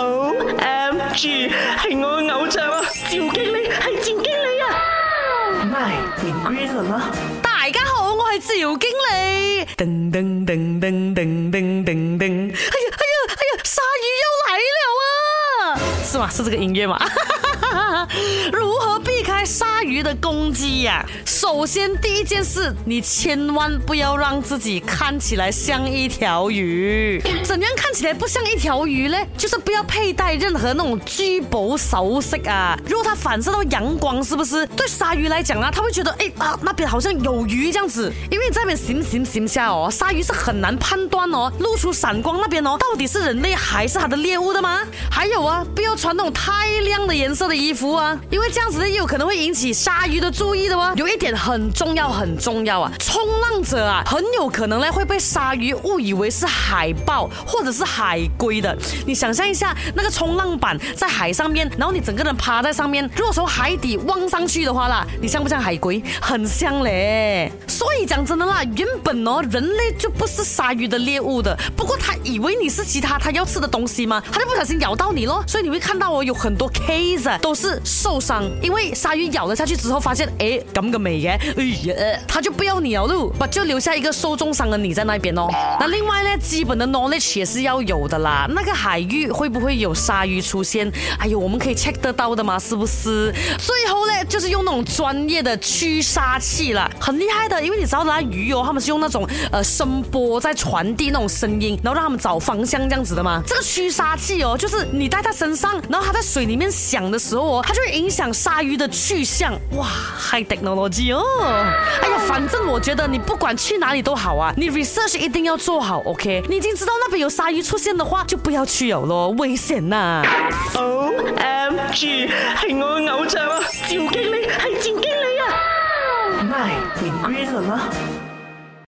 O M G，系我嘅偶像啊！赵经理系赵经理啊！My Green 啦！大家好，我系赵经理。噔噔噔噔噔噔噔噔，哎呀哎呀哎呀，鲨鱼又来了啊！是吗？是这个音乐吗？如何？鲨鱼的攻击呀，首先第一件事，你千万不要让自己看起来像一条鱼。怎样看起来不像一条鱼呢？就是不要佩戴任何那种珠宝首饰啊。如果它反射到阳光，是不是对鲨鱼来讲呢？他会觉得哎啊，那边好像有鱼这样子。因为你在那边行行行下哦，鲨鱼是很难判断哦，露出闪光那边哦，到底是人类还是它的猎物的吗？还有啊，不要穿那种太亮的颜色的衣服啊，因为这样子呢，也有可能。会引起鲨鱼的注意的吗？有一点很重要，很重要啊！冲浪者啊，很有可能呢会被鲨鱼误以为是海豹或者是海龟的。你想象一下，那个冲浪板在海上面，然后你整个人趴在上面，如果从海底望上去的话啦，你像不像海龟？很像嘞。所以讲真的啦，原本哦人类就不是鲨鱼的猎物的。不过他以为你是其他他要吃的东西吗？他就不小心咬到你咯。所以你会看到哦，有很多 cas e 都是受伤，因为鲨鱼。咬了下去之后，发现哎，咁个味嘅，哎呀，他就不要你啊路，不就留下一个受重伤嘅你在那边哦。那另外呢，基本的 knowledge 也是要有的啦。那个海域会不会有鲨鱼出现？哎呦，我们可以 check 得到的嘛，是不是？最后呢，就是用那种专业的驱鲨器啦，很厉害的，因为你知道那鱼哦，他们是用那种呃声波在传递那种声音，然后让他们找方向这样子的嘛。这个驱鲨器哦，就是你带在身上，然后它在水里面响的时候哦，它就会影响鲨鱼的。具象哇，High technology 哦！哎呀，反正我觉得你不管去哪里都好啊，你 research 一定要做好，OK？你已经知道那边有鲨鱼出现的话，就不要去游咯，危险呐！O M G，系我偶像啊，赵经理系赵经理啊！你 agree 了吗？